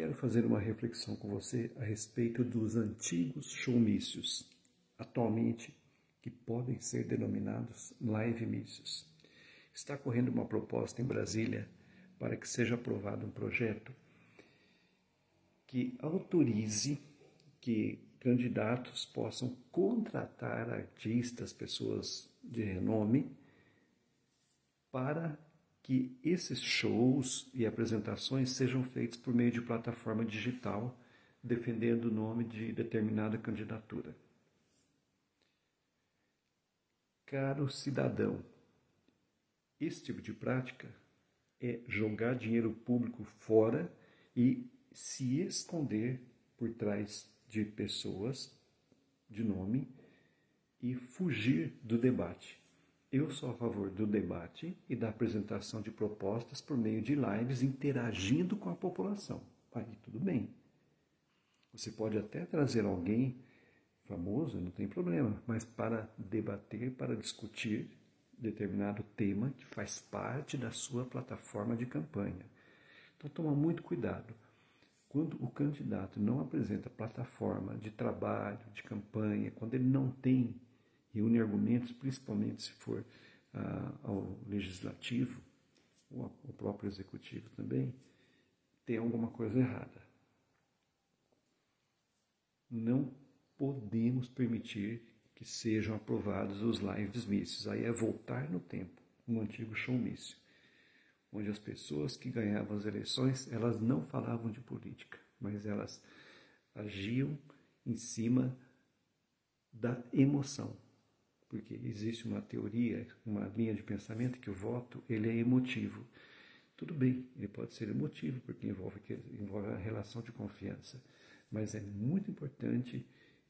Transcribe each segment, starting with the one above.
Quero fazer uma reflexão com você a respeito dos antigos showmícios, atualmente que podem ser denominados live mícios. Está correndo uma proposta em Brasília para que seja aprovado um projeto que autorize que candidatos possam contratar artistas, pessoas de renome, para que esses shows e apresentações sejam feitos por meio de plataforma digital, defendendo o nome de determinada candidatura. Caro cidadão, esse tipo de prática é jogar dinheiro público fora e se esconder por trás de pessoas de nome e fugir do debate. Eu sou a favor do debate e da apresentação de propostas por meio de lives interagindo com a população. Aí tudo bem. Você pode até trazer alguém famoso, não tem problema, mas para debater, para discutir determinado tema que faz parte da sua plataforma de campanha. Então toma muito cuidado. Quando o candidato não apresenta plataforma de trabalho, de campanha, quando ele não tem reúne argumentos, principalmente se for ah, ao legislativo, ou ao próprio executivo também, tem alguma coisa errada. Não podemos permitir que sejam aprovados os lives mícios. Aí é voltar no tempo, um antigo showmício, onde as pessoas que ganhavam as eleições, elas não falavam de política, mas elas agiam em cima da emoção, porque existe uma teoria, uma linha de pensamento que o voto ele é emotivo. Tudo bem, ele pode ser emotivo porque envolve, envolve a relação de confiança, mas é muito importante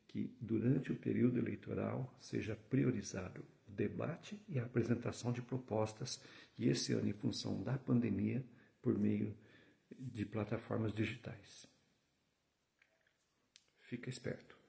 que durante o período eleitoral seja priorizado o debate e a apresentação de propostas, e esse ano, em função da pandemia, por meio de plataformas digitais. Fica esperto.